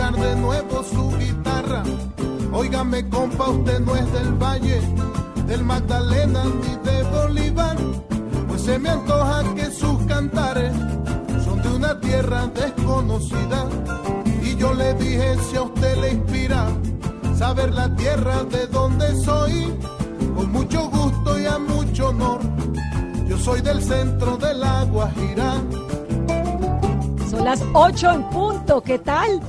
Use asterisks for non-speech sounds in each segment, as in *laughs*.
De nuevo su guitarra. Óigame, compa, usted no es del Valle, del Magdalena ni de Bolívar. Pues se me antoja que sus cantares son de una tierra desconocida. Y yo le dije si a usted le inspira saber la tierra de donde soy, con mucho gusto y a mucho honor. Yo soy del centro de la Guajira. Son las 8 en punto. ¿Qué tal?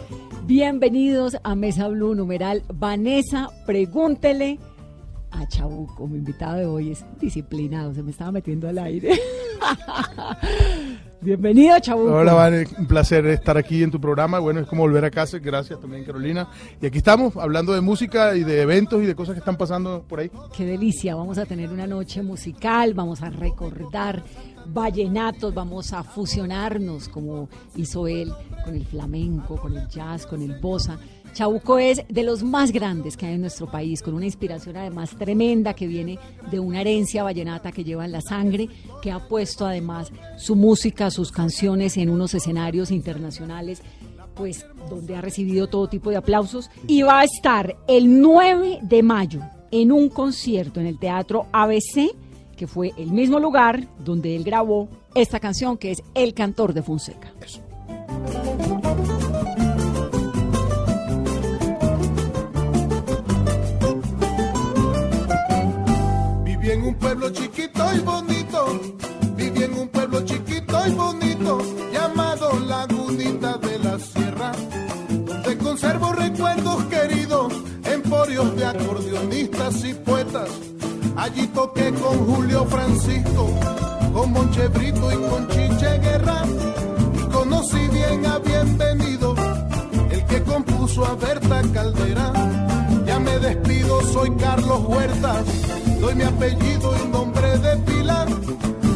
Bienvenidos a Mesa Blue numeral. Vanessa, pregúntele a Chabuco. Mi invitado de hoy es disciplinado. Se me estaba metiendo al aire. *laughs* Bienvenido, Chabuco. Hola, Vane, un placer estar aquí en tu programa. Bueno, es como volver a casa. Gracias también, Carolina. Y aquí estamos hablando de música y de eventos y de cosas que están pasando por ahí. Qué delicia. Vamos a tener una noche musical. Vamos a recordar vallenatos. Vamos a fusionarnos como hizo él con el flamenco, con el jazz, con el bossa. Chabuco es de los más grandes que hay en nuestro país, con una inspiración además tremenda que viene de una herencia vallenata que lleva en la sangre, que ha puesto además su música, sus canciones en unos escenarios internacionales, pues donde ha recibido todo tipo de aplausos y va a estar el 9 de mayo en un concierto en el Teatro ABC, que fue el mismo lugar donde él grabó esta canción que es El Cantor de Fonseca. Viví en un pueblo chiquito y bonito, viví en un pueblo chiquito y bonito, llamado Lagunita de la Sierra, donde conservo recuerdos queridos, emporios de acordeonistas y poetas. Allí toqué con Julio Francisco, con Monche Brito y con Chiche Guerra, y conocí bien a Bienvenido, el que compuso a Berta Caldera. Ya me despido, soy Carlos Huertas, doy mi apellido y nombre de pila.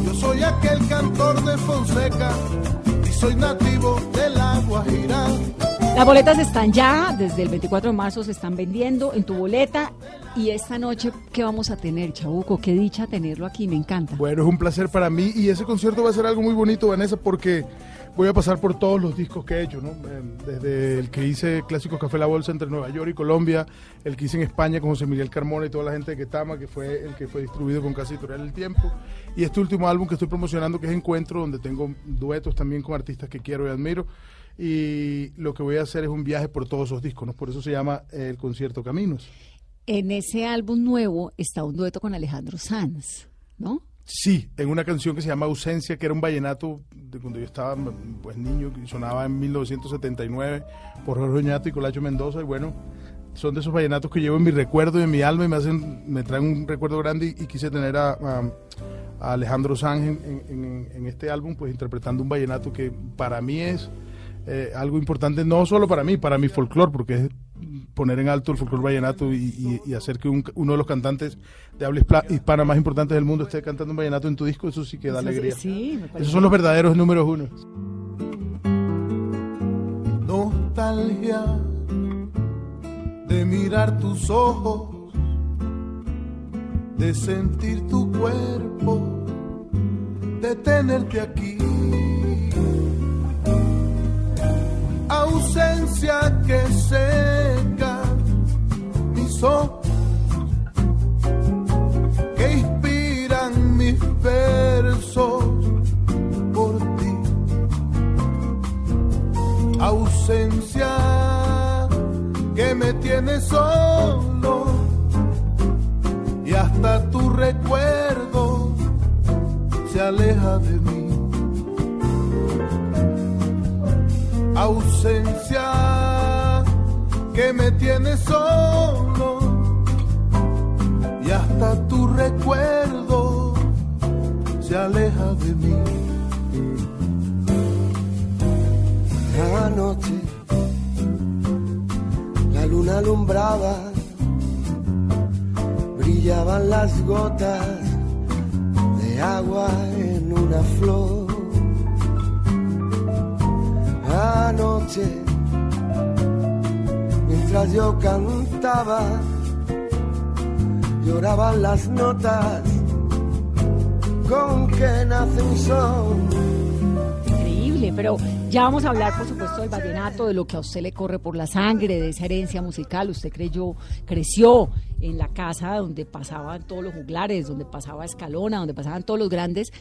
Yo soy aquel cantor de Fonseca y soy nativo de la Guajira. Las boletas están ya, desde el 24 de marzo se están vendiendo en tu boleta. Y esta noche, ¿qué vamos a tener, Chabuco? Qué dicha tenerlo aquí, me encanta. Bueno, es un placer para mí y ese concierto va a ser algo muy bonito, Vanessa, porque voy a pasar por todos los discos que he hecho, ¿no? Eh, Desde el que hice Clásicos Café La Bolsa entre Nueva York y Colombia, el que hice en España con José Miguel Carmona y toda la gente de Ketama, que fue el que fue distribuido con Casa Editorial El Tiempo, y este último álbum que estoy promocionando, que es Encuentro, donde tengo duetos también con artistas que quiero y admiro. Y lo que voy a hacer es un viaje por todos esos discos, ¿no? Por eso se llama el concierto Caminos. En ese álbum nuevo está un dueto con Alejandro Sanz, ¿no? Sí, en una canción que se llama Ausencia, que era un vallenato de cuando yo estaba pues niño, que sonaba en 1979 por Jorge Oñato y Colacho Mendoza, y bueno, son de esos vallenatos que llevo en mi recuerdo y en mi alma y me hacen, me traen un recuerdo grande y, quise tener a, Alejandro Sanz en este álbum, pues interpretando un vallenato que para mí es eh, algo importante, no solo para mí, para mi folclore, porque es poner en alto el folclore vallenato y, y- y hacer que un- uno de los cantantes de habla hispa- hispana más importantes del mundo esté cantando un vallenato en tu disco, eso sí que da Eso alegría. sí, me parece. Esos son los verdaderos números uno. Nostalgia de mirar tus ojos, de sentir tu cuerpo, de tenerte aquí. Ausencia que seca que inspiran mis versos por ti. Ausencia que me tiene solo y hasta tu recuerdo se aleja de mí. Ausencia que me tiene solo recuerdo se aleja de mí. noche la luna alumbraba, brillaban las gotas de agua en una flor. Anoche, mientras yo cantaba, lloraban las notas con que nace un son pero ya vamos a hablar, por supuesto, del vallenato, de lo que a usted le corre por la sangre, de esa herencia musical. Usted creyó, creció en la casa donde pasaban todos los juglares, donde pasaba Escalona, donde pasaban todos los grandes.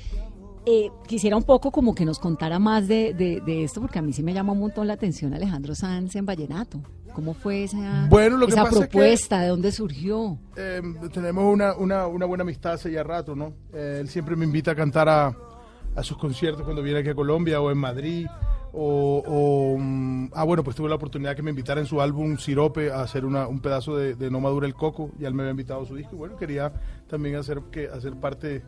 Eh, quisiera un poco como que nos contara más de, esto, porque a mí sí me llama un montón la atención Alejandro Sanz en Vallenato. ¿Cómo fue esa, esa propuesta? ¿De dónde surgió? Em, tenemos una, una, una, buena amistad hace ya rato, ¿no? Eh, él siempre me invita a cantar a, a sus conciertos cuando viene aquí a Colombia o en Madrid. O, mm, ah, bueno, pues tuve la oportunidad que me invitara en su álbum Sirope a hacer una, un pedazo de, No Madura el Coco, y él me había invitado a su disco. Y bueno, quería también hacer, que, hacer parte,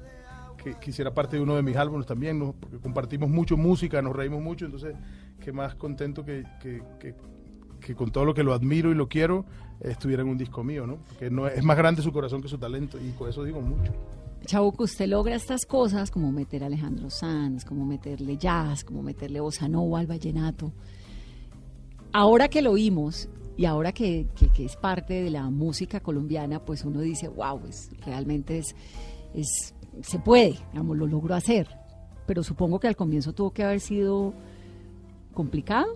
que quisiera parte de uno de mis álbumes también, porque compartimos mucho música, nos reímos mucho, entonces, qué más contento que, que, con todo lo que lo admiro y lo quiero, estuviera en un disco mío, ¿no? Porque no, es más grande su corazón que su talento, y con eso digo mucho. Chabuco, usted logra estas cosas como meter a Alejandro Sanz, como meterle jazz, como meterle bossa al vallenato. Ahora que lo oímos y ahora que, es parte de la música colombiana, pues uno dice, wow, es, realmente es, se puede, digamos, lo logro hacer. Pero supongo que al comienzo tuvo que haber sido complicado.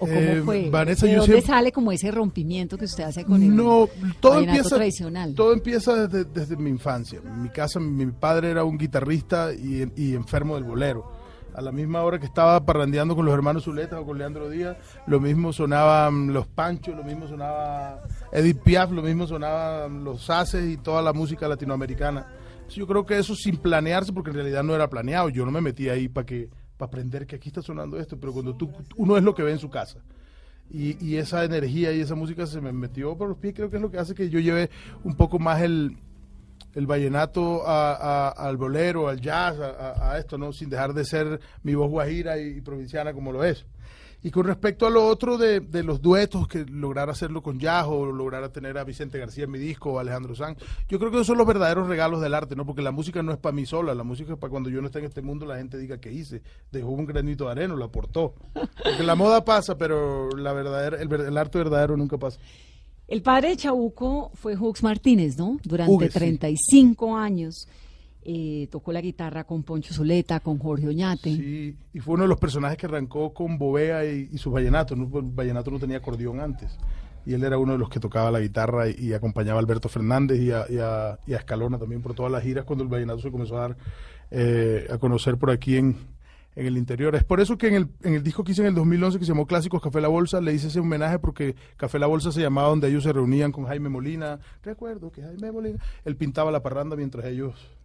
¿O cómo eh, fue? ¿De dónde sale como ese rompimiento que usted hace con el no, todo empieza, tradicional? Todo empieza desde, mi infancia. En mi casa, mi padre era un guitarrista y, enfermo del bolero. A la misma hora que estaba parrandeando con los hermanos Zuleta o con Leandro Díaz, lo mismo sonaban los Panchos, lo mismo sonaba Edith Piaf, lo mismo sonaban los Haces y toda la música latinoamericana. Yo creo que eso sin planearse, porque en realidad no era planeado. Yo no me metí ahí para que para aprender que aquí está sonando esto, pero cuando tú, uno es lo que ve en su casa. Y, esa energía y esa música se me metió por los pies, creo que es lo que hace que yo lleve un poco más el, el vallenato al bolero, al jazz, a, esto, ¿no? Sin dejar de ser mi voz guajira y provinciana como lo es. Y con respecto a lo otro de, los duetos, que lograr hacerlo con Yajo, o lograr tener a Vicente García en mi disco, o Alejandro Sanz, yo creo que esos son los verdaderos regalos del arte, ¿no? Porque la música no es para mí sola, la música es para cuando yo no esté en este mundo, la gente diga que hice, dejó un granito de arena, lo aportó. Porque la moda pasa, pero la verdadera, el, arte verdadero nunca pasa. El padre de Chabuco fue Hux Martínez, ¿no? Durante 35 años. Eh, tocó la guitarra con Poncho Zuleta, con Jorge Oñate. Sí, y fue uno de los personajes que arrancó con Bovea y, su vallenato. ¿no? El vallenato no tenía acordeón antes. Y él era uno de los que tocaba la guitarra y, acompañaba a Alberto Fernández y a, Escalona también por todas las giras cuando el vallenato se comenzó a dar eh, a conocer por aquí en, el interior. Es por eso que en el, en el disco que hice en el 2011 que se llamó Clásicos Café La Bolsa, le hice ese homenaje porque Café La Bolsa se llamaba donde ellos se reunían con Jaime Molina. Recuerdo que Jaime Molina, él pintaba la parranda mientras ellos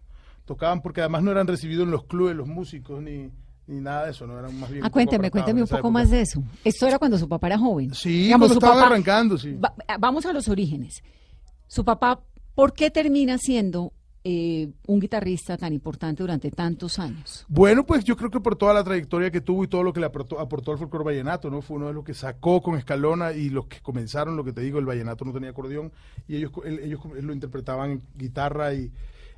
tocaban porque además no eran recibidos en los clubes los músicos ni, ni nada de eso, no eran más bien. Ah, cuénteme, cuénteme un poco más de eso. Esto era cuando su papá era joven. Sí, cuando estaba arrancando, sí. vamos a los orígenes. Su papá, ¿por qué termina siendo eh, un guitarrista tan importante durante tantos años? Bueno, pues yo creo que por toda la trayectoria que tuvo y todo lo que le aportó, aportó al folclore vallenato, ¿no? Fue uno de los que sacó con Escalona y los que comenzaron, lo que te digo, el vallenato no tenía acordeón y ellos, ellos lo interpretaban en guitarra y,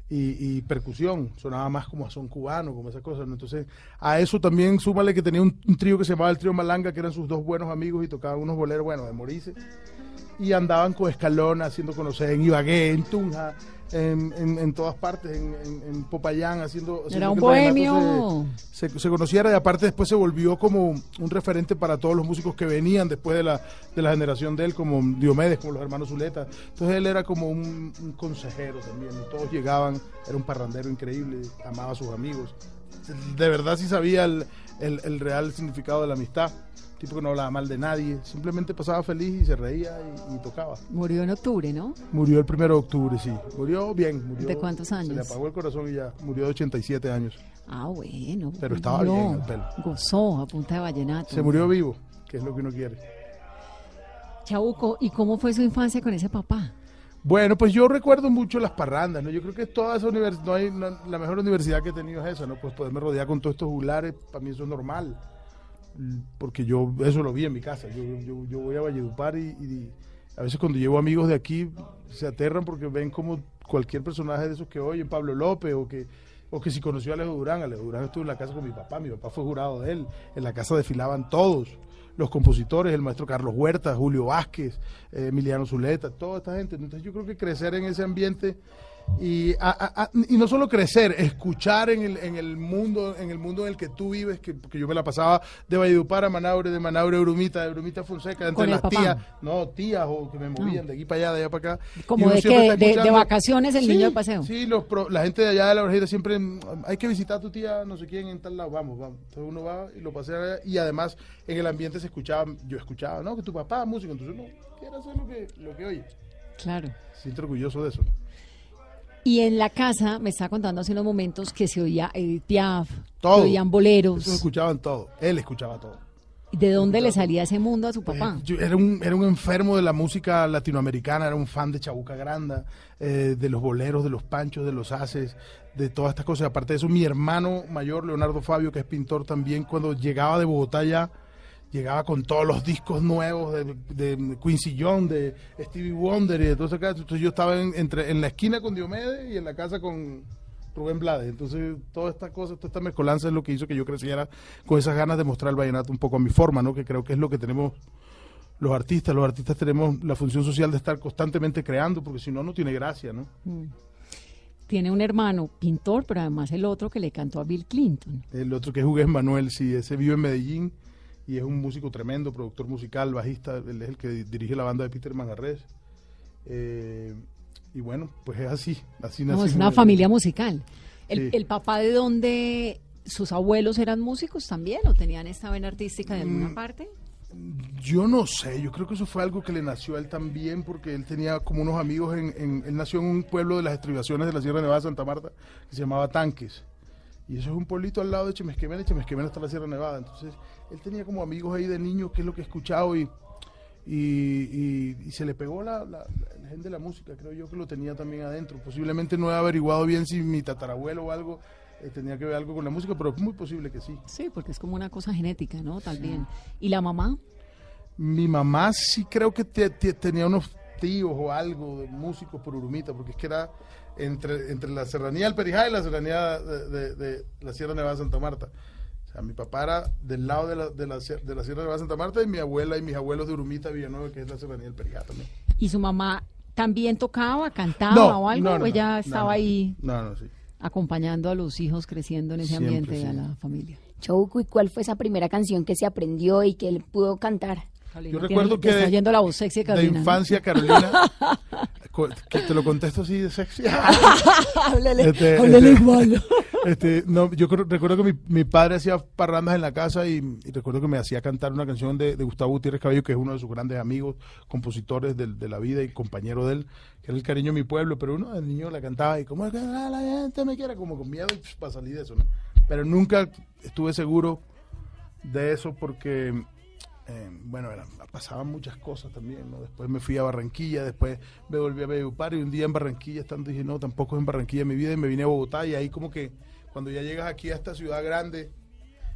y, percusión, sonaba más como a son cubano, como esas cosas. Entonces, a eso también súmale que tenía un, trío que se llamaba el trío Malanga, que eran sus dos buenos amigos y tocaban unos boleros, bueno, de Morice. Y andaban con Escalona haciendo conocer en Ibagué, en Tunja, en, en, todas partes, en, en, Popayán, haciendo... Era un bohemio. Se, se, conociera y aparte después se volvió como un referente para todos los músicos que venían después de la, de la generación de él, como Diomedes, como los hermanos Zuleta. Entonces él era como un, consejero también, todos llegaban, era un parrandero increíble, amaba a sus amigos. De verdad sí sabía el, el, el real significado de la amistad. Tipo que no hablaba mal de nadie, simplemente pasaba feliz y se reía y, y tocaba. Murió en octubre, ¿no? Murió el primero de octubre, sí. Murió bien. Murió, ¿De cuántos Se le años? apagó el corazón y ya. Murió de 87 años. Ah, bueno. Pero estaba bien el pelo. Gozó a punta de vallenato. Se murió vivo, que es lo que uno quiere. Chabuco, ¿y cómo fue su infancia con ese papá? Bueno, pues yo recuerdo mucho las parrandas, ¿no? Yo creo que toda esa universidad, no hay, no- la mejor universidad que he tenido es esa, ¿no? Pues poderme rodear con todos estos juglares, para mí eso es normal. Porque yo eso lo vi en mi casa. Yo, yo, yo voy a Valledupar y, y a veces cuando llevo amigos de aquí se aterran porque ven como cualquier personaje de esos que oyen, Pablo López o que o que si conoció a Alejo Durán, Alejo Durán estuvo en la casa con mi papá, mi papá fue jurado de él, en la casa desfilaban todos, los compositores, el maestro Carlos Huerta, Julio Vázquez, eh, Emiliano Zuleta, toda esta gente. Entonces yo creo que crecer en ese ambiente y, a- a- y no solo crecer, escuchar en el, en el mundo en el mundo en el que tú vives, que, porque yo me la pasaba de Valledupar a Manaure, de Manaure a Brumita, de Brumita a Fonseca, entre ¿Con el las papá? tías, no, tías o que me movían de aquí para allá, de allá para acá. Como de que- de- de vacaciones el niño de paseo. Sí, los pro- la gente de allá de la orejita siempre hay que visitar a tu tía, no sé quién, en tal lado, vamos, vamos. Entonces uno va y lo pasea allá, y además en el ambiente se escuchaba, yo escuchaba, ¿no? Que tu papá es músico, entonces uno quiere hacer lo que, lo que oye. Claro. Siento orgulloso de eso. Y en la casa, me estaba contando hace unos momentos que se oía Edith Piaf, Todo. se oían boleros. Eso escuchaban todo, él escuchaba todo. ¿De dónde le salía ese mundo a su papá? Eh, yo era, un, era un enfermo de la música latinoamericana, era un fan de Chabuca Granda, eh, de los boleros, de los panchos, de los haces, de todas estas cosas. Aparte de eso, mi hermano mayor, Leonardo Fabio, que es pintor también, cuando llegaba de Bogotá ya, llegaba con todos los discos nuevos de, de Quincy Jones, de Stevie Wonder y de todo eso. Entonces yo estaba en, entre, en la esquina con Diomedes y en la casa con Rubén Blades. Entonces todas estas cosas, toda esta mezcolanza es lo que hizo que yo creciera con esas ganas de mostrar el vallenato un poco a mi forma, ¿no? Que creo que es lo que tenemos los artistas. Los artistas tenemos la función social de estar constantemente creando, porque si no, no tiene gracia, ¿no? Tiene un hermano pintor, pero además el otro que le cantó a Bill Clinton. El otro que es Hugues Manuel, sí, ese vive en Medellín y es un músico tremendo, productor musical, bajista, él es el que dirige la banda de Peter Manjarres. Eh, y bueno, pues es así, así No, es una familia musical. El, Sí. el papá de dónde sus abuelos eran músicos también o tenían esta vena artística de alguna Mm. parte? Yo no sé, yo creo que eso fue algo que le nació a él también, porque él tenía como unos amigos, en, en- él nació en un pueblo de las estribaciones de la Sierra Nevada de Santa Marta, que se llamaba Tanques. Y eso es un pueblito al lado de Chemesquemena, y Chemesquemena está la Sierra Nevada. Entonces, él tenía como amigos ahí de niño, que es lo que he escuchado, y, y, y- y se le pegó la, la, el gen de la música, creo yo que lo tenía también adentro. Posiblemente no he averiguado bien si mi tatarabuelo o algo eh, tenía que ver algo con la música, pero es muy posible que sí. Sí, porque es como una cosa genética, ¿no? También. ¿Y la mamá? Mi mamá sí creo que te- te- tenía unos tíos o algo de músicos por Urumita, porque es que era entre, entre la serranía del Perijá y la serranía de, de- de la Sierra Nevada de Santa Marta. O sea, mi papá era del lado de la, de la, de la Sierra Nevada de Santa Marta y mi abuela y mis abuelos de Urumita, Villanueva, que es la serranía del Perijá también. ¿Y su mamá también tocaba, cantaba o algo? ¿O ella no, estaba no. ahí No, no, sí. acompañando a los hijos creciendo en ese Siempre, ambiente sí. a la familia? Chouco, ¿y cuál fue esa primera canción que se aprendió y que él pudo cantar? Carolina Yo recuerdo que está de- oyendo la voz sexy de De Carolina. ¿no? infancia, Carolina, *laughs* que te lo contesto así de sexy. *laughs* háblele, Este, háblele este, igual. *laughs* Este, no, yo creo- recuerdo que mi, mi padre hacía parrandas en la casa y, y recuerdo que me hacía cantar una canción de, de Gustavo Gutiérrez Cabello, que es uno de sus grandes amigos, compositores de, la vida y compañero de él, que era el cariño de mi pueblo, pero uno el niño la cantaba y como es que la gente me quiere, como con miedo y, para salir de eso, ¿no? Pero nunca estuve seguro de eso porque, eh, bueno, eran- pasaban muchas cosas también, ¿no? Después me fui a Barranquilla, después me volví a Valledupar y un día en Barranquilla estando dije, no, tampoco es en Barranquilla mi vida y me vine a Bogotá y ahí como que cuando ya llegas aquí a esta ciudad grande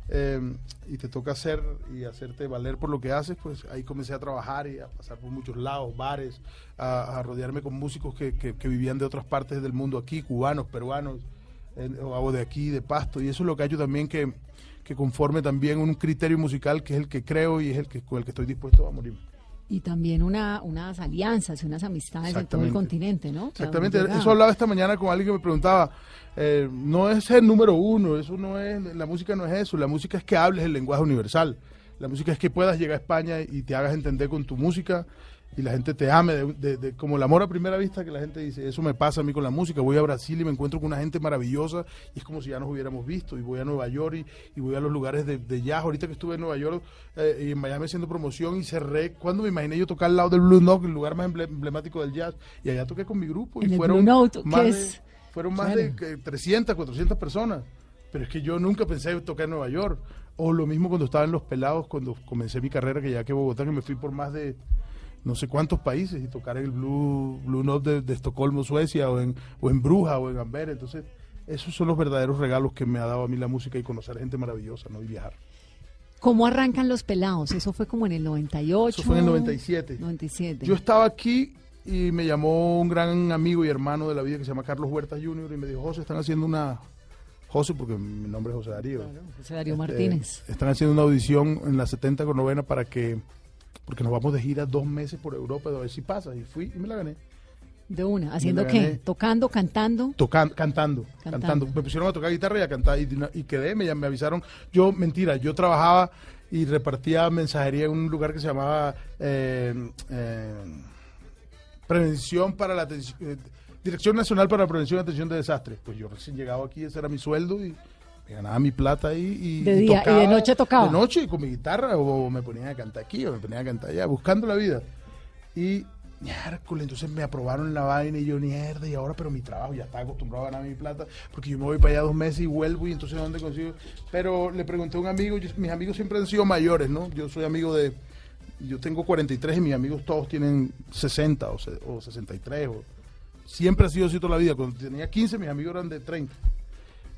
eh, y te toca hacer y hacerte valer por lo que haces, pues ahí comencé a trabajar y a pasar por muchos lados, bares, a, rodearme con músicos que vivían de otras partes del mundo aquí, cubanos, peruanos, eh, o de aquí, de Pasto, y eso es lo que ha hecho también que, que conforme también un criterio musical que es el que creo y es el que con el que estoy dispuesto a morir. Y también una, unas alianzas y unas amistades en todo el continente, ¿no? Exactamente, eso hablaba esta mañana con alguien que me preguntaba, eh, no es el número uno, eso no es, la música no es eso, la música es que hables el lenguaje universal, la música es que puedas llegar a España y te hagas entender con tu música y la gente te ame, de, de- de- como el amor a primera vista que la gente dice, eso me pasa a mí con la música, voy a Brasil y me encuentro con una gente maravillosa y es como si ya nos hubiéramos visto, y voy a Nueva York y, y voy a los lugares de, de jazz, ahorita que estuve en Nueva York eh, y en Miami haciendo promoción y cerré, cuando me imaginé yo tocar al lado del Blue Note, el lugar más emble- emblemático del jazz, y allá toqué con mi grupo y fueron Note, más, ¿qué de, es? fueron más Claro. de eh, 300, 400 personas. Pero es que yo nunca pensé tocar en Nueva York. O lo mismo cuando estaba en Los Pelados, cuando comencé mi carrera, que ya que Bogotá, que me fui por más de no sé cuántos países y tocar el Blue, Blue Note de, de Estocolmo, Suecia, o en, o en Bruja, o en Amber. Entonces, esos son los verdaderos regalos que me ha dado a mí la música y conocer gente maravillosa, ¿no? Y viajar. ¿Cómo arrancan los pelados? Eso fue como en el 98. Eso fue en el 97. 97. Yo estaba aquí y me llamó un gran amigo y hermano de la vida que se llama Carlos Huertas Jr. y me dijo, José, están haciendo una... José, porque mi nombre es José Darío. José Darío Eh, Martínez. están haciendo una audición en la 70 con novena para que, porque nos vamos de gira dos meses por Europa, a ver si pasa. Y fui y me la gané. De una. ¿Haciendo qué? ¿Tocando, cantando? Tocando, cantando, Cantando. cantando. Me pusieron a tocar guitarra y a cantar y, y quedé, me, me avisaron. Yo, mentira, yo trabajaba y repartía mensajería en un lugar que se llamaba eh, eh, Prevención para la Atención. eh, Dirección Nacional para la Prevención y Atención de Desastres. Pues yo recién llegado aquí, ese era mi sueldo y me ganaba mi plata ahí. Y, De día, y de noche tocaba. De noche con mi guitarra o me ponía a cantar aquí o me ponía a cantar allá, buscando la vida. Y miércoles, entonces me aprobaron la vaina y yo, mierda, y ahora, pero mi trabajo, ya estaba acostumbrado a ganar mi plata, porque yo me voy para allá dos meses y vuelvo, y entonces, ¿dónde consigo? Pero le pregunté a un amigo, yo- mis amigos siempre han sido mayores, ¿no? Yo soy amigo de, yo tengo 43 y mis amigos todos tienen 60 o, se- o 63, o, siempre ha sido así toda la vida. Cuando tenía 15, mis amigos eran de 30.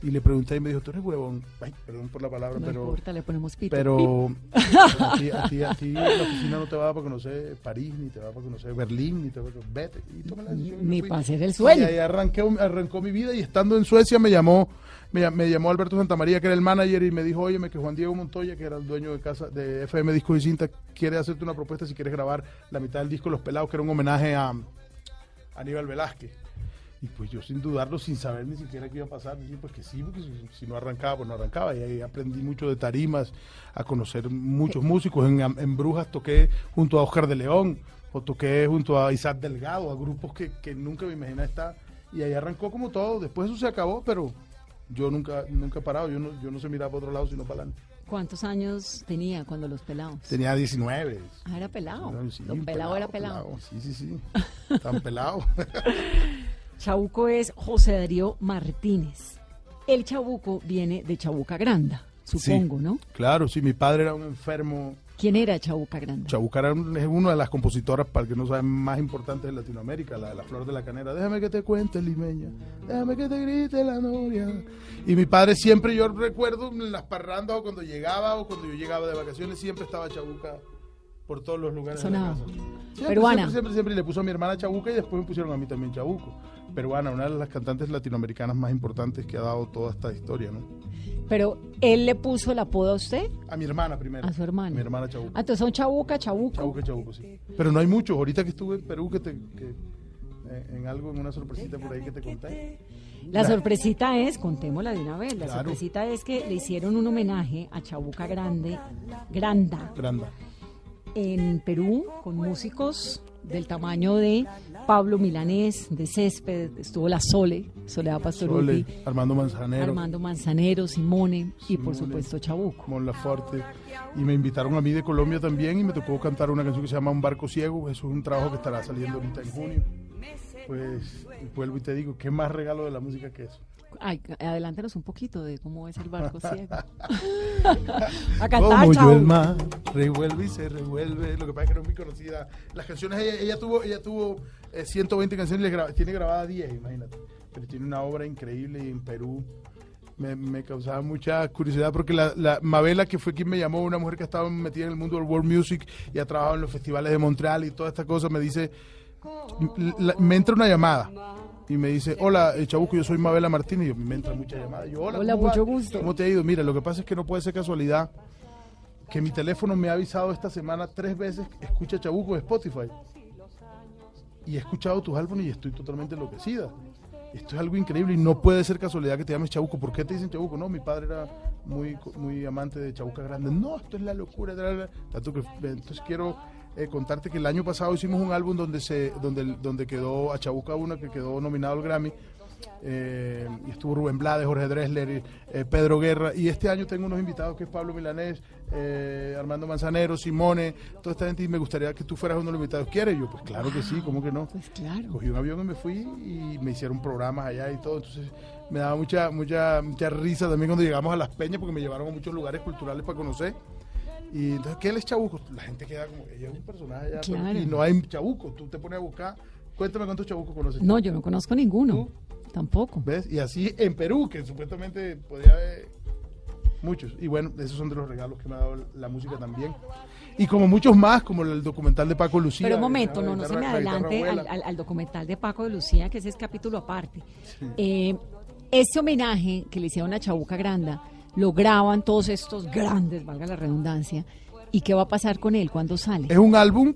Y le pregunté y me dijo, tú eres huevón. Ay, perdón por la palabra, No pero... importa, le ponemos pito. Pero a ti, a, ti, a ti la oficina no te va para conocer París, ni te va para conocer Berlín, ni te va para vete. Y toma la decisión Ni para hacer el sueño. Y ahí arranqué, arrancó mi vida y estando en Suecia me llamó, me, llam- me llamó Alberto Santamaría, que era el manager, y me dijo, óyeme, que Juan Diego Montoya, que era el dueño de casa de FM Discos y Cinta, quiere hacerte una propuesta si quieres grabar la mitad del disco Los Pelados, que era un homenaje a Aníbal Velázquez. Y pues yo sin dudarlo, sin saber ni siquiera qué iba a pasar, dije pues que sí, porque si, si no arrancaba, pues no arrancaba. Y ahí aprendí mucho de tarimas, a conocer muchos músicos. En, en Brujas toqué junto a Oscar de León, o toqué junto a Isaac Delgado, a grupos que, que nunca me imaginé estar. Y ahí arrancó como todo. Después eso se acabó, pero yo nunca nunca he parado. Yo no, yo no sé mirar para otro lado, sino para adelante. ¿Cuántos años tenía cuando los pelados? Tenía 19. Ah, era pelado. Sí, Don pelado era pelado. Sí, sí, sí. Tan pelado. *laughs* Chabuco es José Darío Martínez. El Chabuco viene de Chabuca Granda, supongo, Sí. ¿no? Claro, sí, mi padre era un enfermo ¿Quién era Chabuca Granda? Chabucara es una de las compositoras, para el que no saben, más importantes de Latinoamérica, la de la flor de la canera. Déjame que te cuente, limeña. Déjame que te grite la noria. Y mi padre siempre, yo recuerdo en las parrandas o cuando llegaba o cuando yo llegaba de vacaciones, siempre estaba Chabuca por todos los lugares Sonaba. de la casa. Siempre, Peruana. Siempre, siempre, siempre. Le puso a mi hermana Chabuca y después me pusieron a mí también Chabuco. Peruana, una de las cantantes latinoamericanas más importantes que ha dado toda esta historia, ¿no? Pero él le puso el apodo a usted, A mi hermana primero. a su hermano. Mi hermana Chabuca. Ah, entonces son Chabuca, Chabuco. Chabuca, Chabuco, sí. Pero no hay muchos. Ahorita que estuve en Perú, que te, que, eh, en algo, en una sorpresita por ahí que te conté. La sorpresita es, contémosla de una vez, la Claro. sorpresita es que le hicieron un homenaje a Chabuca Grande, Granda, Granda. en Perú, con músicos del tamaño de Pablo Milanés, de Césped, estuvo la Sole, Soledad Pastoruti, Sole, Armando Manzanero, Armando Manzanero, Simone y por supuesto Chabuco. Mon Laferte. Y me invitaron a mí de Colombia también y me tocó cantar una canción que se llama Un barco ciego. Eso es un trabajo que estará saliendo ahorita en junio. Pues vuelvo y te digo, ¿qué más regalo de la música que eso? Ay, adelántanos un poquito de cómo es el barco *laughs* ciego. *laughs* a cantar, Como yo el mar revuelve y se revuelve. Lo que pasa es que no es muy conocida. Las canciones, ella, ella tuvo, ella tuvo eh, 120 canciones, y le gra- tiene grabadas 10, imagínate. Pero tiene una obra increíble y en Perú me, me causaba mucha curiosidad porque la, la Mabela, que fue quien me llamó, una mujer que estaba metida en el mundo del world music y ha trabajado en los festivales de Montreal y toda esta cosa, me dice, la- me entra una llamada. Y me dice, hola, eh, Chabuco, yo soy Mabela Martínez. Y yo, me entra mucha llamada. Yo, hola, Hola, ¿cómo mucho gusto. ¿Cómo te ha ido? Mira, lo que pasa es que no puede ser casualidad que mi teléfono me ha avisado esta semana tres veces, escucha Chabuco de Spotify. Y he escuchado tus álbumes y estoy totalmente enloquecida. Esto es algo increíble y no puede ser casualidad que te llames Chabuco. ¿Por qué te dicen Chabuco? No, mi padre era muy, muy amante de Chabuca Grande. No, esto es la locura. Tanto que, entonces quiero eh, contarte que el año pasado hicimos un álbum donde se donde donde quedó a Chabuca una que quedó nominado al Grammy eh, y estuvo Rubén Blades, Jorge Dressler, eh, Pedro Guerra y este año tengo unos invitados que es Pablo Milanés, eh, Armando Manzanero, Simone, toda esta gente y me gustaría que tú fueras uno de los invitados. ¿Quieres? Yo, pues claro que sí, ¿cómo que no? Pues claro. Cogí un avión y me fui y me hicieron programas allá y todo, entonces me daba mucha mucha mucha risa también cuando llegamos a Las Peñas porque me llevaron a muchos lugares culturales para conocer. Y entonces, ¿qué es Chabuco? La gente queda como, ella es un personaje pero- Claro. y no hay Chabuco, tú te pones a buscar, cuéntame cuántos Chabucos conoces. No, yo no conozco ninguno. Tampoco. ¿Ves? Y así en Perú, que supuestamente podría haber muchos. Y bueno, esos son de los regalos que me ha dado la música también. Y como muchos más, como el documental de Paco Lucía. Pero un momento, no, no se me adelante al, abuela. al- al documental de Paco de Lucía, que ese es capítulo aparte. Eh, ese homenaje que le hicieron a Chabuca Granda, lo graban todos estos grandes, valga la redundancia. ¿Y qué va a pasar con él? ¿Cuándo sale? Es un álbum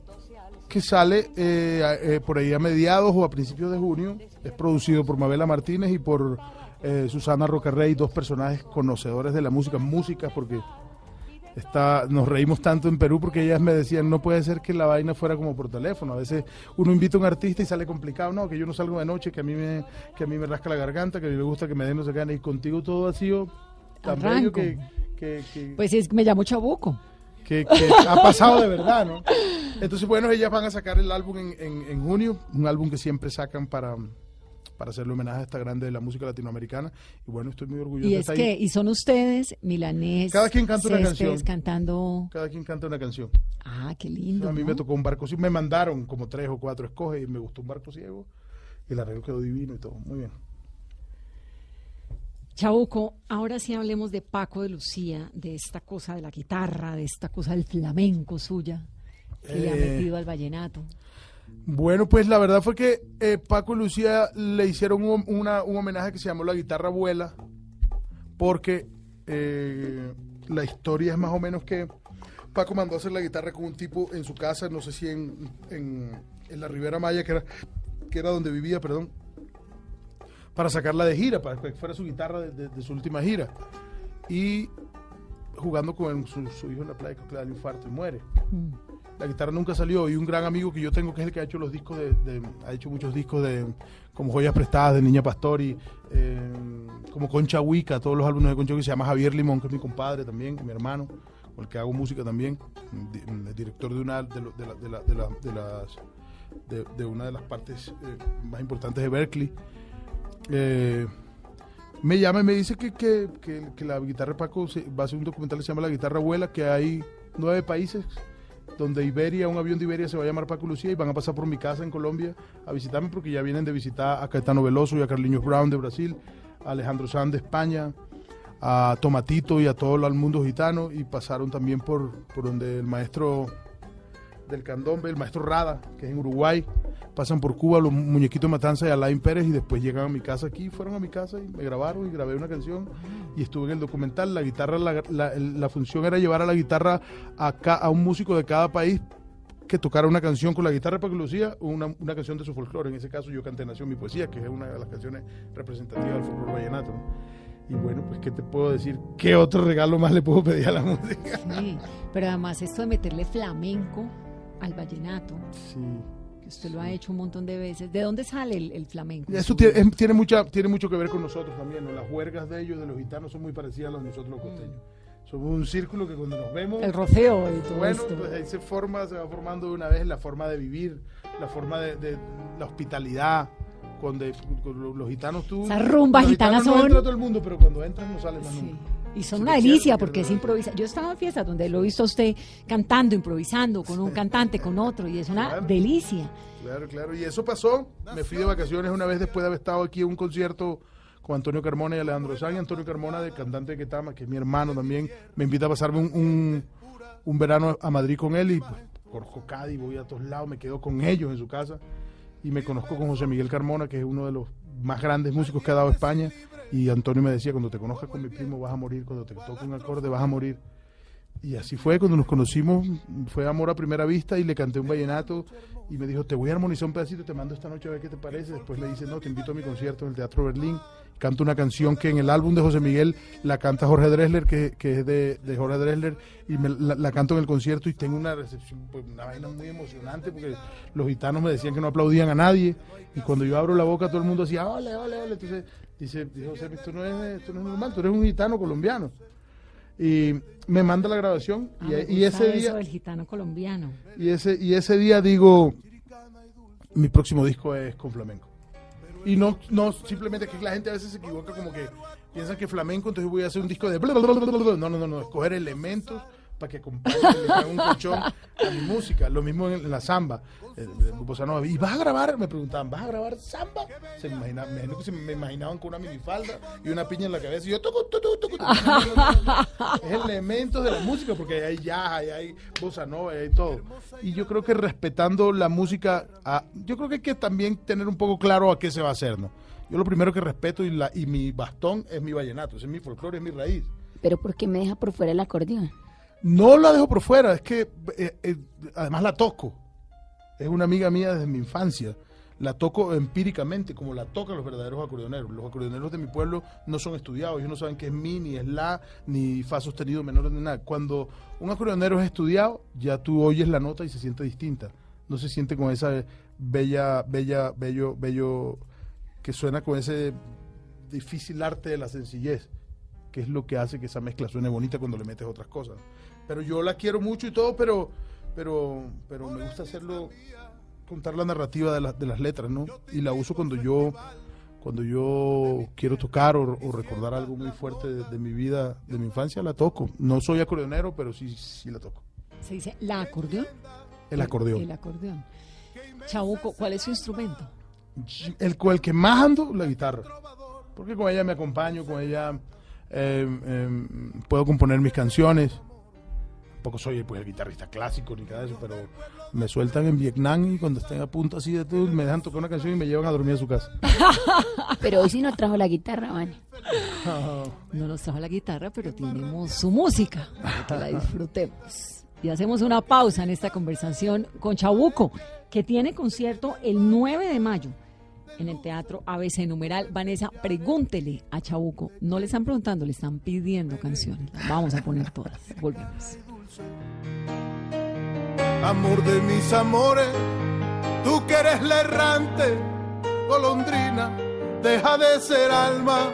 que sale eh, eh, por ahí a mediados o a principios de junio. Es producido por Mabela Martínez y por eh, Susana Rocarrey, dos personajes conocedores de la música, músicas, porque está, nos reímos tanto en Perú porque ellas me decían, no puede ser que la vaina fuera como por teléfono. A veces uno invita a un artista y sale complicado, no, que yo no salgo de noche, que a mí me, que a mí me rasca la garganta, que a mí me gusta que me den no se gane. Y contigo todo ha sido tan bello que, que- que- Pues es, me llamo Chabuco. que, que ha pasado de verdad, ¿no? Entonces, bueno, ellas van a sacar el álbum en, en- en junio, un álbum que siempre sacan para, para hacerle homenaje a esta grande de la música latinoamericana. Y bueno, estoy muy orgulloso Y es que, ahí. y son ustedes, Milanés, Cada quien canta una canción. cantando. Cada quien canta una canción. Ah, qué lindo. a mí ¿no? me tocó un barco ciego, me mandaron como tres o cuatro escoge y me gustó un barco ciego. Y el arreglo quedó divino y todo. Muy bien. Chabuco, ahora sí hablemos de Paco de Lucía, de esta cosa de la guitarra, de esta cosa del flamenco suya, que le ha Eh, metido al vallenato. Bueno, pues la verdad fue que eh, Paco y Lucía le hicieron un, una- un homenaje que se llamó La Guitarra Abuela, porque eh, la historia es más o menos que Paco mandó a hacer la guitarra con un tipo en su casa, no sé si en, en, en la Ribera Maya, que era, que era donde vivía, perdón, para sacarla de gira, para que fuera su guitarra de, de- de su última gira. Y jugando con su, su hijo en la playa, que le da el infarto y muere Mm. la guitarra nunca salió y un gran amigo que yo tengo que es el que ha hecho los discos de, de- ha hecho muchos discos de como joyas prestadas de Niña Pastori eh, como Concha Huica todos los álbumes de Concha Huica se llama Javier Limón que es mi compadre también mi hermano con el que hago música también di- el director de una de, lo- de la- de la- de la- de las de, de una de las partes eh, más importantes de Berkeley eh, me llama y me dice que, que, que- la guitarra Paco se- va a hacer un documental que se llama La Guitarra Abuela, que hay nueve países donde Iberia, un avión de Iberia se va a llamar Paco Lucía y van a pasar por mi casa en Colombia a visitarme porque ya vienen de visitar a Caetano Veloso y a Carliños Brown de Brasil, a Alejandro Sanz de España, a Tomatito y a todo el mundo gitano y pasaron también por, por donde el maestro del candombe, el maestro Rada, que es en Uruguay, pasan por Cuba los muñequitos Matanza y Alain Pérez y después llegan a mi casa aquí, fueron a mi casa y me grabaron y grabé una canción y estuve en el documental. La guitarra, la, la- función era llevar a la guitarra a, ca- a un músico de cada país que tocara una canción con la guitarra para que lucía una, una canción de su folclore. En ese caso yo canté Nació mi poesía, que es una de las canciones representativas del folclore vallenato. Y bueno, pues ¿qué te puedo decir? ¿Qué otro regalo más le puedo pedir a la *laughs* música? Sí, pero además esto de meterle flamenco al vallenato, Sí. que usted lo ha hecho un montón de veces. ¿De dónde sale el, el flamenco? Eso tiene, es- tiene, mucha, tiene mucho que ver con nosotros también, ¿no? Las huergas de ellos, de los gitanos, son muy parecidas a las de nosotros los costeños. Somos un círculo que cuando nos vemos... El roceo y todo Bueno, esto. pues ahí se forma, se va formando de una vez la forma de vivir, la forma de, de la hospitalidad. Cuando los, gitanos tú... Esas rumbas gitanas gitanos no son- entra todo el mundo, pero cuando entras no sales más Sí. nunca. Y son una delicia porque es improvisar. Yo he estado en fiestas donde lo he visto a usted cantando, improvisando, con un cantante, con otro, y es una Claro. delicia. Claro, claro. Y eso pasó. Me fui de vacaciones una vez después de haber estado aquí en un concierto con Antonio Carmona y Alejandro Sanz. Antonio Carmona, del cantante de Ketama, que es mi hermano también, me invita a pasarme un, un, un verano a Madrid con él. Y pues, conozco Cádiz, voy a todos lados, me quedo con ellos en su casa. Y me conozco con José Miguel Carmona, que es uno de los más grandes músicos que ha dado España. Y Antonio me decía, cuando te conozcas con mi primo vas a morir, cuando te toque un acorde vas a morir. Y así fue, cuando nos conocimos, fue amor a primera vista y le canté un vallenato y me dijo, te voy a armonizar un pedacito, te mando esta noche a ver qué te parece. Después le dice, no, te invito a mi concierto en el Teatro Berlín. Canto una canción que en el álbum de José Miguel la canta Jorge Dressler, que, es de, de Jorge Dressler, y la canto en el concierto y tengo una recepción, pues, una vaina muy emocionante porque los gitanos me decían que no aplaudían a nadie y cuando yo abro la boca todo el mundo decía, ole, ole, ole. Entonces dice, dice José, esto no, es, esto no es normal, tú eres un gitano colombiano. Y me manda la grabación Ah, y, me y ese eso día... del gitano colombiano. Y ese, y ese día digo, mi próximo disco es con flamenco. Y no, no simplemente que la gente a veces se equivoca como que piensan que flamenco, entonces voy a hacer un disco de... No, no, no, no, escoger elementos para que hagan un colchón a mi música. Lo mismo en, la samba, el. ¿Y vas a grabar? Me preguntaban, ¿vas a grabar samba? Se me, me se me imaginaban con una minifalda y una piña en la cabeza y yo... tucu, tucu, tucu, tucu. es elementos de la música, porque hay jazz, hay, hay bossa nova, hay todo. Y yo creo que respetando la música, ah, yo creo que hay que también tener un poco claro a qué se va a hacer, ¿no? Yo lo primero que respeto y, la, y mi bastón es mi vallenato, es mi folclore, es mi raíz. Pero ¿por qué me deja por fuera el acordeón? No la dejo por fuera, es que eh, eh, además la toco. Es una amiga mía desde mi infancia. La toco empíricamente, como la tocan los verdaderos acordeoneros. Los acordeoneros de mi pueblo no son estudiados, ellos no saben qué es mi, ni es la, ni fa sostenido menor, ni nada. Cuando un acordeonero es estudiado, ya tú oyes la nota y se siente distinta. No se siente con esa bella, bella, bello, bello, que suena con ese difícil arte de la sencillez que es lo que hace que esa mezcla suene bonita cuando le metes otras cosas. Pero yo la quiero mucho y todo, pero pero pero me gusta hacerlo contar la narrativa de, las de las letras, ¿no? Y la uso cuando yo cuando yo quiero tocar o, o recordar algo muy fuerte de, de mi vida, de mi infancia, la toco. No soy acordeonero, pero sí sí la toco. Se dice la acordeón. El acordeón. El acordeón. Chabuco, ¿cuál es su instrumento? el el que más ando, la guitarra. Porque con ella me acompaño, con ella eh, eh, puedo componer mis canciones. Tampoco soy pues, el guitarrista clásico ni nada de eso, pero me sueltan en Vietnam y cuando estén a punto así de todo, me dejan tocar una canción y me llevan a dormir a su casa. *laughs* Pero hoy sí nos trajo la guitarra, Vane. No nos trajo la guitarra, pero tenemos su música para que la disfrutemos. Y hacemos una pausa en esta conversación con Chabuco, que tiene concierto el 9 de mayo en el Teatro ABC Numeral. Vanessa, pregúntele a Chabuco. No le están preguntando, le están pidiendo canciones. Vamos a poner todas. Volvemos. Amor de mis amores, tú que eres la errante golondrina, deja de ser alma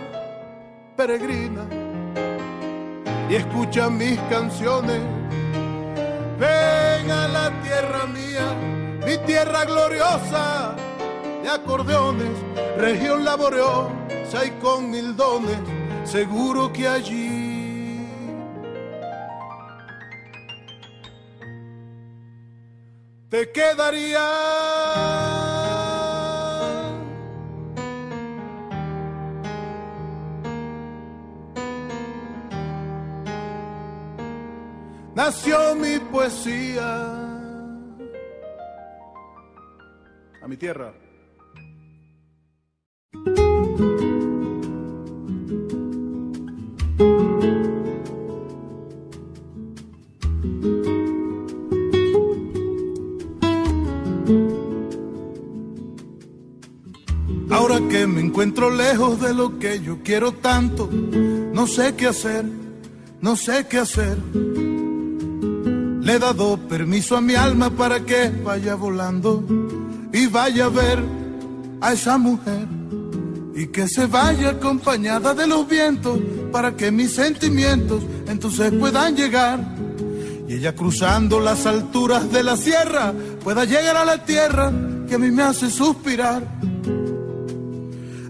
peregrina y escucha mis canciones. Ven a la tierra mía, mi tierra gloriosa de acordeones, región laboriosa y con mil dones, seguro que allí te quedaría. Nació mi poesía. A mi tierra. Encuentro lejos de lo que yo quiero tanto, no sé qué hacer, no sé qué hacer. Le he dado permiso a mi alma para que vaya volando y vaya a ver a esa mujer y que se vaya acompañada de los vientos para que mis sentimientos entonces puedan llegar y ella cruzando las alturas de la sierra pueda llegar a la tierra que a mí me hace suspirar.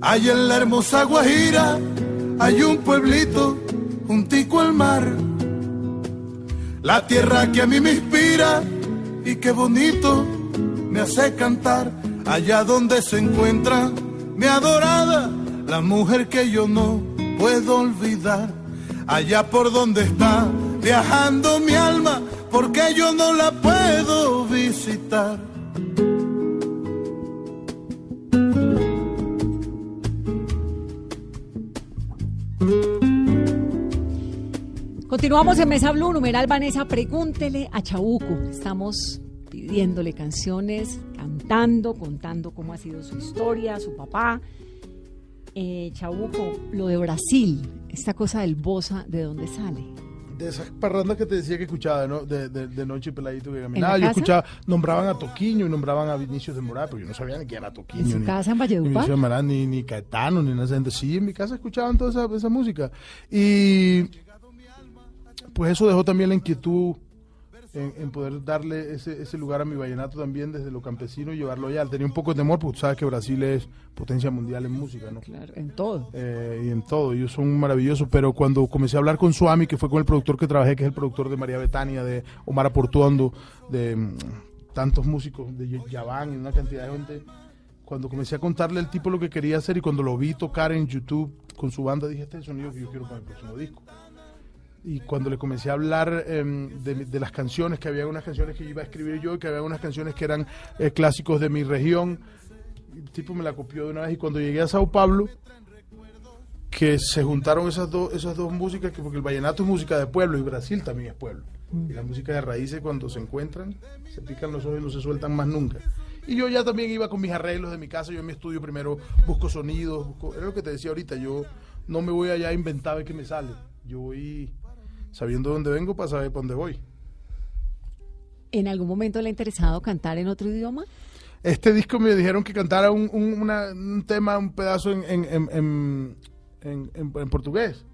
Hay en la hermosa Guajira, hay un pueblito juntico al mar. La tierra que a mí me inspira y qué bonito me hace cantar. Allá donde se encuentra mi adorada, la mujer que yo no puedo olvidar. Allá por donde está viajando mi alma, porque yo no la puedo visitar. Continuamos en Mesa Blue, numeral Vanessa, pregúntele a Chabuco. Estamos pidiéndole canciones, cantando, contando cómo ha sido su historia, su papá. Eh, Chabuco, lo de Brasil, esta cosa del bosa, ¿de dónde sale? De esas parrandas que te decía que escuchaba ¿no? de, de, de noche peladito que caminaba. Yo escuchaba, nombraban a Toquiño y nombraban a Vinicius de Moral, pero yo no sabía ni quién era Toquiño. ¿En su ni, casa en ni Valledupar? Moral, ni, ni Caetano, ni nada de. Sí, en mi casa escuchaban toda esa, esa música. Y pues eso dejó también la inquietud en, en poder darle ese, ese lugar a mi vallenato también desde lo campesino y llevarlo allá. Tenía un poco de temor porque tú sabes que Brasil es potencia mundial en música, ¿no? Claro, en todo. Eh, y en todo, ellos son maravillosos, pero cuando comencé a hablar con Suami, que fue con el productor que trabajé, que es el productor de María Betania, de Omar Aportuondo, de mm, tantos músicos, de Yaván y una cantidad de gente, cuando comencé a contarle al tipo lo que quería hacer y cuando lo vi tocar en YouTube con su banda, dije, este es el sonido que yo quiero para el próximo disco. Y cuando le comencé a hablar em, de, de las canciones, que había unas canciones que iba a escribir yo y que había unas canciones que eran eh, clásicos de mi región, el tipo me la copió de una vez y cuando llegué a Sao Paulo, que se juntaron esas dos esas dos músicas, que porque el vallenato es música de pueblo y Brasil también es pueblo. Y la música de raíces cuando se encuentran, se pican los ojos y no se sueltan más nunca. Y yo ya también iba con mis arreglos de mi casa, yo en mi estudio primero busco sonidos, busco, era lo que te decía ahorita, yo no me voy allá a inventar a ver qué me sale. Yo voy sabiendo dónde vengo para saber para dónde voy. ¿En algún momento le ha interesado cantar en otro idioma? Este disco me dijeron que cantara un, un, una- un tema, un pedazo en, en, en, en- portugués.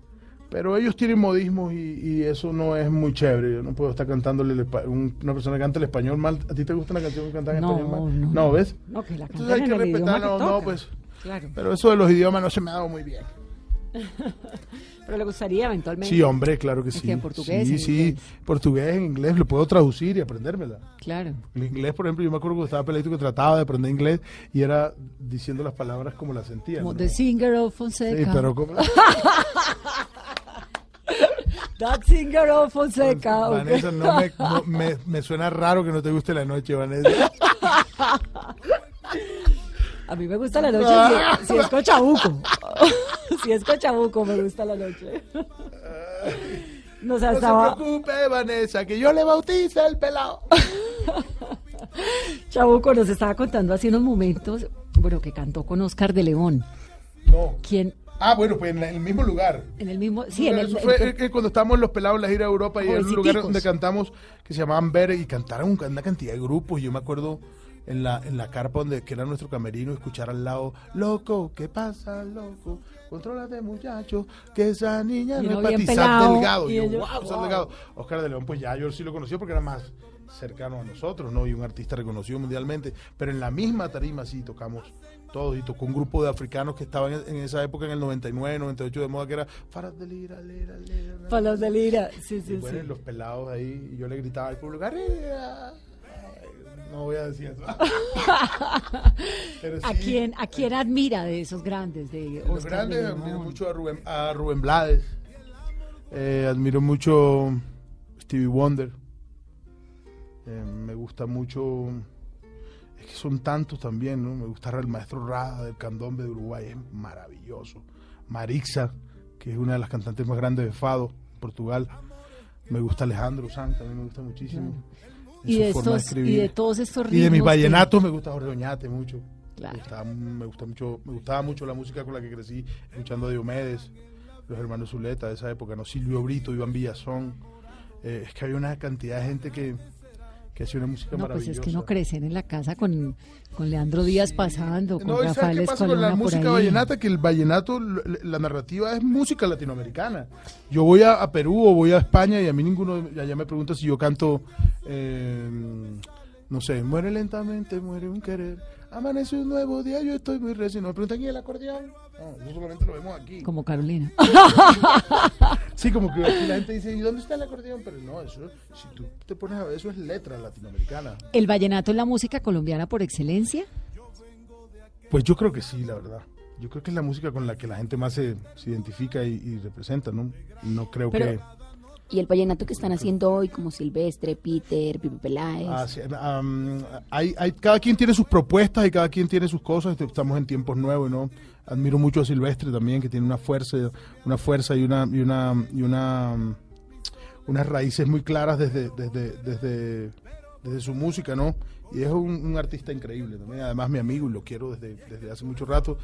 Pero ellos tienen modismos y, y eso no es muy chévere. Yo no puedo estar cantándole el un- una persona que canta el español mal. ¿A ti te gusta una canción que canta en No, español mal? no. No, ¿ves? No, que la Entonces hay que respetar, que no, no, pues. Claro. Pero eso de los idiomas no se me ha dado muy bien. *laughs* Pero le gustaría eventualmente. Sí, hombre, claro que sí. que en portugués, sí, en sí, inglés. portugués, en inglés, lo puedo traducir y aprendérmela. Claro. El inglés, por ejemplo, yo me acuerdo cuando estaba peladito que trataba de aprender inglés y era diciendo las palabras como las sentía. Como ¿no? The Singer of Sí, Fonseca. pero como... *laughs* That Singer of Fonseca. Vanessa, no me, no- me, me suena raro que no te guste la noche, Vanessa. *laughs* A mí me gusta la noche si, si es *laughs* cochabuco. *laughs* si es cochabuco, me gusta la noche. Nos No se estaba, preocupe, Vanessa, que yo le bautice el pelado. *laughs* Chabuco nos estaba contando hace unos momentos, bueno, que cantó con Oscar de León. No. ¿Quién? Ah, bueno, pues en el mismo lugar. En el mismo, sí, en el, Eso fue eh, que cuando estábamos en los pelados en la gira de Europa y en un lugar donde cantamos que se llamaban Ver y cantaron un- una cantidad de grupos. Yo me acuerdo en la, en la carpa donde que era nuestro camerino escuchar al lado, loco, ¿qué pasa, loco? Contrólate, muchacho, que esa niña no uno es para ti, Delgado. y yo, ellos, wow, wow. Delgado. Oscar de León, pues ya yo sí lo conocía porque era más cercano a nosotros, ¿no? Y un artista reconocido mundialmente. Pero en la misma tarima sí tocamos todos y tocó un grupo de africanos que estaban en, esa época, en el 99, 98 de moda, que era Faras de Lira, Lira, Lira. Para los de Lira. Sí, Y sí, bueno, sí. los pelados ahí, y yo le gritaba al público, "Arriba". No voy a decir eso. *laughs* Pero ¿A quién, ¿A quién admira de esos grandes? De los grandes, de admiro mucho a Rubén, a Rubén Blades. Eh, admiro mucho Stevie Wonder. Eh, me gusta mucho. Es que son tantos también, ¿no? Me gusta el maestro Rada del Candombe de Uruguay, es maravilloso. Marixa, que es una de las cantantes más grandes de Fado, Portugal. Me gusta Alejandro Sanz, también me gusta muchísimo. Y de, y todos estos ritmos. Y de mis que- vallenatos me gusta Jorge Oñate mucho. Claro. Me, gustaba, me, gusta mucho, me gustaba mucho la música con la que crecí, escuchando a Diomedes, los hermanos Zuleta de esa época, ¿no? Silvio Brito, Iván Villazón. Eh, es que había una cantidad de gente que, que hacía una música No, pues maravillosa. es que no crecen en la casa con, con Leandro Díaz pasando, con No, ¿y sabes Rafael qué pasa con la música vallenata? Que el vallenato, la narrativa es música latinoamericana. Yo voy a, a Perú o voy a España y a mí ninguno allá me pregunta si yo canto, eh, no sé, muere lentamente, muere un querer, amanece un nuevo día, yo estoy muy recién. No me preguntan, ¿y el acordeón? No, eso solamente lo vemos aquí. Como Carolina. *laughs* Sí, como que aquí la gente dice, ¿y dónde está el acordeón? Pero no, eso, si tú te pones a ver, eso es letra latinoamericana. ¿El vallenato es la música colombiana por excelencia? Pues yo creo que sí, la verdad. Yo creo que es la música con la que la gente más se, se identifica y, y representa, ¿no? No creo Pero- que... Y el vallenato que están haciendo hoy, como Silvestre, Peter, Pipe Peláez. Ah, sí, hay, hay, cada quien tiene sus propuestas y cada quien tiene sus cosas. Estamos en tiempos nuevos, ¿no? Admiro mucho a Silvestre también, que tiene una fuerza, una fuerza y una y una y una unas raíces muy claras desde, desde, desde, desde su música, ¿no? Y es un, un artista increíble también, además mi amigo y lo quiero desde, desde hace mucho rato.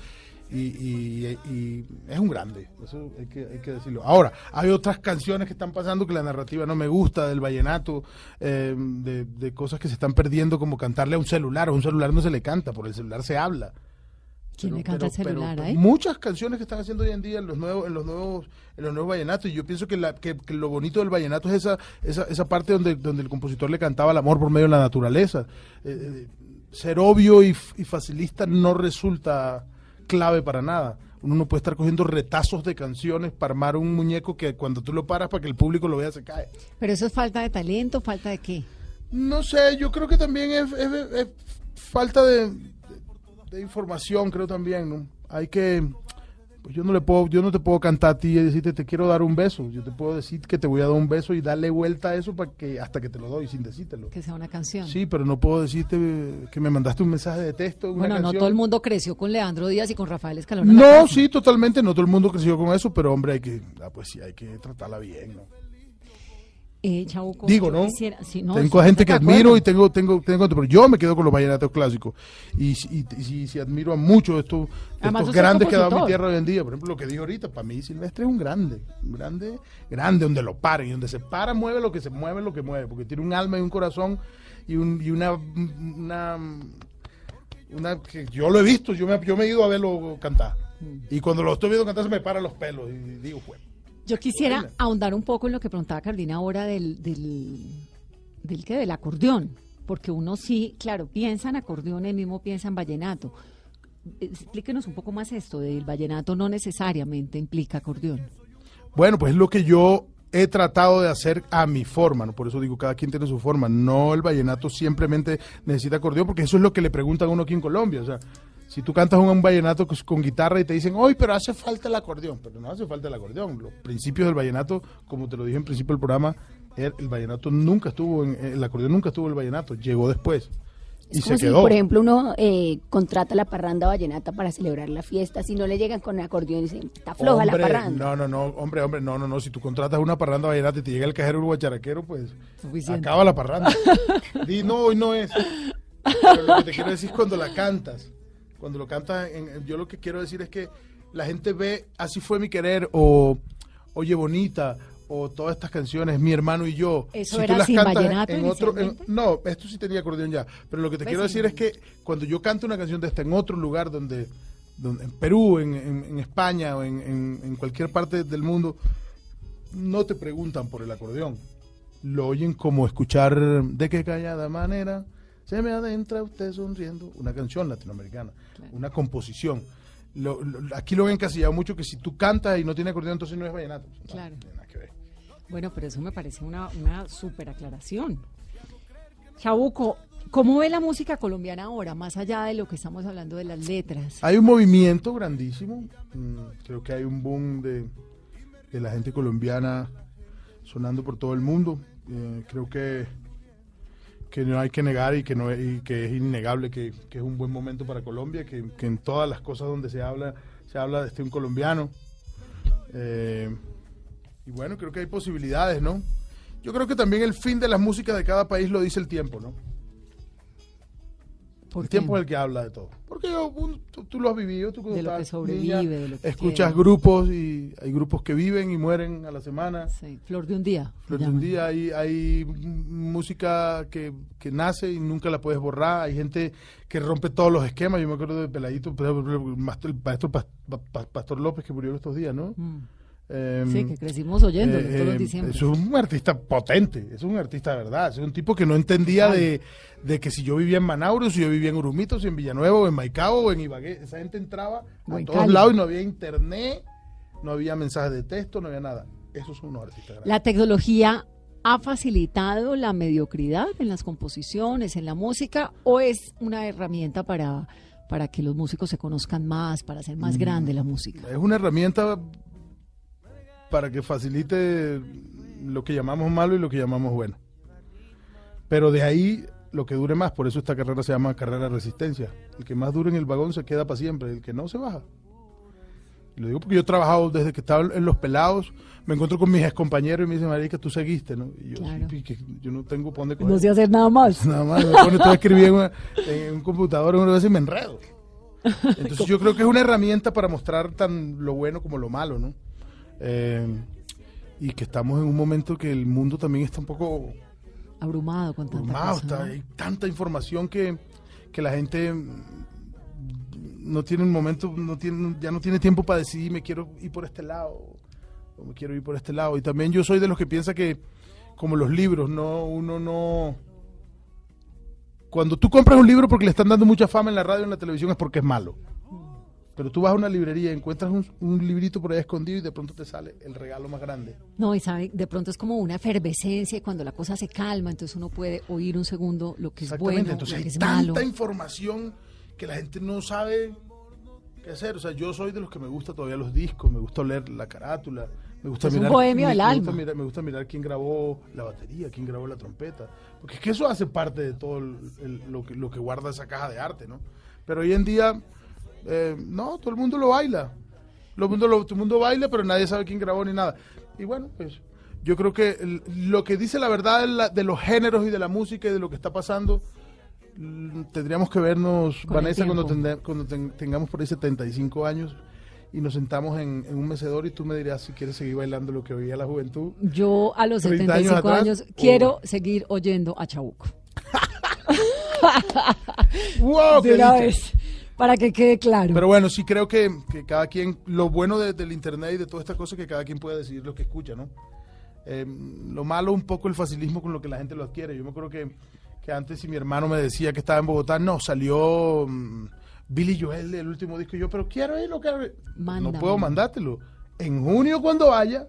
Y, y- y es un grande, eso hay que, hay que decirlo. Ahora, hay otras canciones que están pasando que la narrativa no me gusta, del vallenato, eh, de, de cosas que se están perdiendo, como cantarle a un celular. A un celular no se le canta, por el celular se habla. ¿Quién Pero- le canta pero- celular? pero? Muchas canciones que están haciendo hoy en día en los nuevos, en los nuevos, en los nuevos vallenatos. Y yo pienso que, la, que, que lo bonito del vallenato es esa, esa, esa parte donde, donde el compositor le cantaba el amor por medio de la naturaleza. Eh, eh, ser obvio y facilista no resulta clave para nada. Uno no puede estar cogiendo retazos de canciones para armar un muñeco que cuando tú lo paras para que el público lo vea se cae. Pero eso es falta de talento, falta de qué. No sé, yo creo que también es, es- es falta de, de- de información, creo también, ¿no? Hay que, pues yo no le puedo, yo no te puedo cantar a ti y decirte te quiero dar un beso. Yo te puedo decir que te voy a dar un beso y darle vuelta a eso para que hasta que te lo doy sin decírtelo. Que sea una canción. Sí, pero no puedo decirte que me mandaste un mensaje de texto. una bueno, no todo el mundo creció con Leandro Díaz y con Rafael Escalona. No, sí, totalmente, no todo el mundo creció con eso, pero hombre, hay que, ah, pues sí, hay que tratarla bien, ¿no? Eh, Chabuco, Digo, ¿no? quisiera- sí, no, tengo a gente que admiro y tengo, tengo, tengo, pero yo me quedo con los vallenatos clásicos. Y, si- y, y si admiro a muchos de estos, de estos grandes que ha dado mi tierra hoy en día. Por ejemplo, lo que dijo ahorita, para mí Silvestre es un grande, un grande, grande, donde lo paren y donde se para, mueve lo que se mueve, lo que mueve, porque tiene un alma y un corazón y, un, y una, una, una que yo lo he visto, yo me, yo me he ido a verlo cantar. Mm. Y cuando lo estoy viendo cantar se me paran los pelos y digo, pues. Yo quisiera ahondar un poco en lo que preguntaba Cardina ahora del, del, del que del acordeón, porque uno sí, claro, piensa en acordeón, el mismo piensa en vallenato. Explíquenos un poco más esto del vallenato, no necesariamente implica acordeón. Bueno, pues es lo que yo he tratado de hacer a mi forma, ¿no? Por eso digo, cada quien tiene su forma. No el vallenato simplemente necesita acordeón, porque eso es lo que le preguntan a uno aquí en Colombia. O sea, si tú cantas un, un vallenato con, guitarra y te dicen, hoy, pero hace falta el acordeón. Pero no hace falta el acordeón. Los principios del vallenato, como te lo dije en principio del programa, el, el vallenato nunca estuvo, en, el acordeón nunca estuvo en el vallenato, llegó después. Y Es como se si, quedó. por ejemplo, uno eh, contrata la parranda vallenata para celebrar la fiesta. Si no le llegan con el acordeón y dicen, está floja Hombre, la parranda. No, no, no, hombre, hombre, no, no, no. Si tú contratas una parranda vallenata y te llega el cajero guacharaquero, pues Suficiente. acaba la parranda. *laughs* Di, no, hoy no es. Pero lo que te quiero decir es cuando la cantas. Cuando lo cantas, en- yo lo que quiero decir es que la gente ve Así fue mi querer o Oye Bonita o todas estas canciones, Mi hermano y yo. ¿Eso era sin vallenato en otro, en- inicialmente? no, esto sí tenía acordeón ya. Pero lo que te Pues quiero sí. decir es que cuando yo canto una canción de esta en otro lugar donde, donde en Perú, en, en- en España o en cualquier parte del mundo, no te preguntan por el acordeón. Lo oyen como escuchar de qué callada manera se me adentra usted sonriendo. Una canción latinoamericana, una composición. Lo- lo- aquí lo han encasillado mucho que si tú cantas y no tiene acordeón, entonces no es vallenato. Claro. no tiene nada que ver. Bueno, pero eso me parece una, una súper aclaración. Chabuco, ¿cómo ve la música colombiana ahora, más allá de lo que estamos hablando de las letras? Hay un movimiento grandísimo. mm, Creo que hay un boom de, de la gente colombiana sonando por todo el mundo. Eh, creo que, que no hay que negar y que, no, y que es innegable que, que es un buen momento para Colombia, que, que en todas las cosas donde se habla, se habla de este un colombiano. Eh, y bueno, creo que hay posibilidades, ¿no? Yo creo que también el fin de las músicas de cada país lo dice el tiempo, ¿no? ¿Por el qué? tiempo es el que habla de todo. Porque yo, tú, tú lo has vivido, tú De lo que sobrevive, niña, de lo que escuchas grupos y hay grupos que viven y mueren a la semana. Sí, Flor de un día. Flor de un día hay, hay música que, que nace y nunca la puedes borrar. Hay gente que rompe todos los esquemas. Yo me acuerdo de Peladito, el maestro- el Pastor López que murió estos días, ¿no? Mm. Em, Sí, que crecimos oyéndolo eh, todos los eh, diciembre. Es un artista potente, es un artista de verdad, es un tipo que no entendía de, de que si yo vivía en Manauro, si yo vivía en Urumito, si en Villanueva, o en Maicao, o en Ibagué, esa gente entraba O a en todos Cali. lados y no había internet, no había mensajes de texto, no había nada. Esos son unos artistas grandes. La tecnología ha facilitado la mediocridad en las composiciones, en la música, o es una herramienta para, para que los músicos se conozcan más, para hacer Mm. más grande la música. Es una herramienta para que facilite lo que llamamos malo y lo que llamamos bueno. Pero de ahí lo que dure más, por eso esta carrera se llama carrera de resistencia. El que más dure en el vagón se queda para siempre, el que no se baja. Y lo digo porque yo he trabajado desde que estaba en Los Pelados, me encuentro con mis compañeros y me dicen, Marica, tú seguiste, ¿no? Y yo, Claro. "Sí, que yo no tengo por dónde No coger". sé hacer nada más. *laughs* Nada más, me pone todo a escribir en, una- en un computador una vez y me enredo. *laughs* Entonces yo creo que es una herramienta para mostrar tan lo bueno como lo malo, ¿no? Eh, y que estamos en un momento que el mundo también está un poco Abrumado con tanta abrumado, cosa, está- ¿no? hay tanta información que, que la gente no tiene un momento, no tiene, ya no tiene tiempo para decidir me quiero ir por este lado o me quiero ir por este lado. Y también yo soy de los que piensa que, como los libros, no, uno no. Cuando tú compras un libro porque le están dando mucha fama en la radio en la televisión es porque es malo. Pero tú vas a una librería y encuentras un, un librito por ahí escondido y de pronto te sale el regalo más grande. No, y sabe, de pronto es como una efervescencia y cuando la cosa se calma, entonces uno puede oír un segundo lo que es Exactamente, bueno, entonces lo hay tanta información que la gente no sabe qué hacer. O sea, yo soy de los que me gusta todavía los discos, me gusta leer la carátula, me gusta Es un mirar. bohemio me, del me alma. Gusta mirar, me gusta mirar quién grabó la batería, quién grabó la trompeta. Porque es que eso hace parte de todo el- el- lo, que, lo que guarda esa caja de arte, ¿no? Pero hoy en día, eh, no, todo el mundo lo baila. Todo el mundo, lo, todo el mundo baila, pero nadie sabe quién grabó ni nada. Y bueno, pues yo creo que el- lo que dice la verdad de, la- de los géneros y de la música y de lo que está pasando, tendríamos que vernos, Con Vanessa, cuando, tende- cuando ten- tengamos por ahí 75 años y nos sentamos en, en un mecedor y tú me dirás si quieres seguir bailando lo que oía la juventud. Yo a los 30 años 75 años, atrás, o- quiero seguir oyendo a Chabuco. *laughs* ¡Wow! *laughs* de qué una vez, para que quede claro. Pero bueno, sí creo que, que cada quien, lo bueno de- del internet y de toda esta cosa es que cada quien puede decidir lo que escucha, ¿no? Eh, lo malo un poco el facilismo con lo que la gente lo adquiere. Yo me acuerdo que, que antes si mi hermano me decía que estaba en Bogotá, no, salió mm, Billy Joel, el último disco, y yo, pero quiero irlo, quiero ir". No puedo mandártelo. En junio cuando vaya,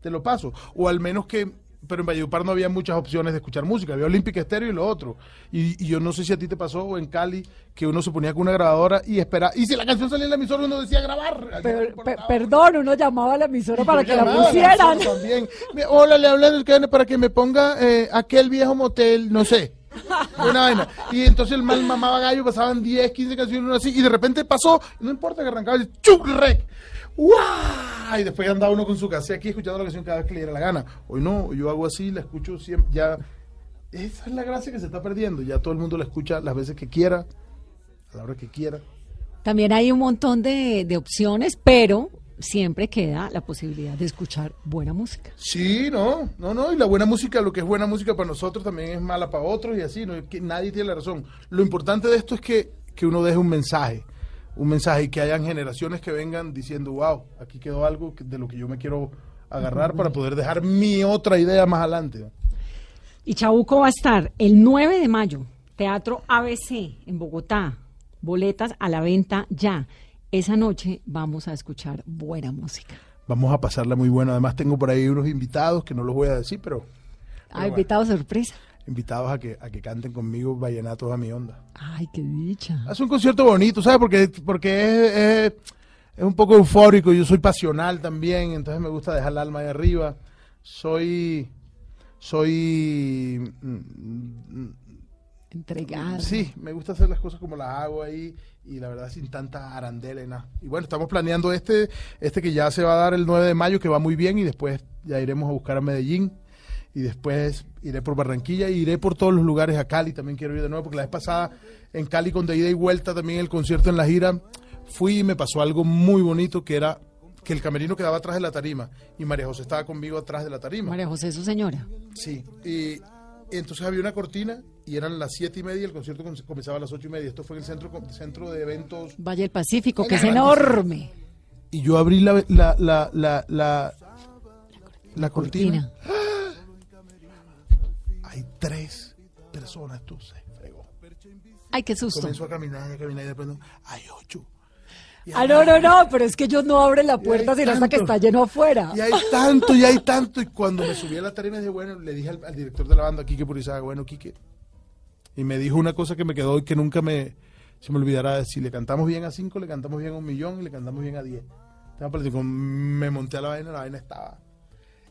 te lo paso. O al menos que, pero en Valledupar no había muchas opciones de escuchar música, había Olímpica Estéreo y lo otro. Y, y yo no sé si a ti te pasó o en Cali, que uno se ponía con una grabadora y esperaba, y si la canción salía en la emisora uno decía grabar. Pero, No pe- importaba. perdón, uno llamaba a la emisora Y para que la pusieran. también. Hola, le hablan del para que me ponga eh, aquel viejo motel, no sé. Una vaina. Y entonces el mal mamaba gallo, pasaban 10, 15 canciones uno así, y de repente pasó, no importa que arrancaba, y ¡Guau! Y después andaba uno con su casa aquí escuchando la canción cada vez que le diera la gana. Hoy no, yo hago así, la escucho siempre, ya. Esa es la gracia que se está perdiendo. Ya todo el mundo la escucha las veces que quiera, a la hora que quiera. También hay un montón de, de opciones, pero siempre queda la posibilidad de escuchar buena música. Sí, no, no, no, y la buena música, lo que es buena música para nosotros también es mala para otros y así, no que nadie tiene la razón. Lo importante de esto es que, que uno deje un mensaje, un mensaje y que hayan generaciones que vengan diciendo, wow, aquí quedó algo de lo que yo me quiero agarrar para poder dejar mi otra idea más adelante. Y Chabuco va a estar el 9 de mayo, Teatro ABC en Bogotá. Boletas a la venta ya. Esa noche vamos a escuchar buena música. Vamos a pasarla muy buena. Además tengo por ahí unos invitados que no los voy a decir, pero Ah, bueno. invitado sorpresa. Invitados a que, a que canten conmigo vallenatos a mi onda. Ay, qué dicha. Hace un concierto bonito, ¿sabes? Porque, porque es, es- es un poco eufórico. Yo soy pasional también, entonces me gusta dejar el alma ahí arriba. Soy. Soy. mm, Entregada. Sí, me gusta hacer las cosas como las hago ahí y la verdad sin tanta arandela y nada. Y bueno, estamos planeando este, este que ya se va a dar el 9 de mayo, que va muy bien y después ya iremos a buscar a Medellín y después iré por Barranquilla y iré por todos los lugares a Cali, también quiero ir de nuevo porque la vez pasada en Cali con de ida y vuelta también el concierto en la gira, fui y me pasó algo muy bonito que era que el camerino quedaba atrás de la tarima y María José estaba conmigo atrás de la tarima. María José, su señora. Sí, y entonces había una cortina y eran las siete y media y el concierto com- comenzaba a las ocho y media. Esto fue en el centro, centro de eventos. Valle del Pacífico, que es enorme. Y yo abrí la, la, la, la, la, la cortina. Tres personas, tú se fregó. Ay, qué susto. Comenzó a caminar y a caminar y de pronto hay ocho. Ah, no, no, no, pero es que ellos no abren la puerta sino hasta que está lleno afuera. Y hay tanto, y hay tanto. Y cuando me subí a la tarima, dije, bueno, le dije al, al director de la banda, Quique Purizaga, bueno, Quique. Y me dijo una cosa que me quedó y que nunca me, se me olvidará. Si le cantamos bien a cinco, le cantamos bien a un millón y le cantamos bien a diez. Me monté a la vaina, la vaina estaba.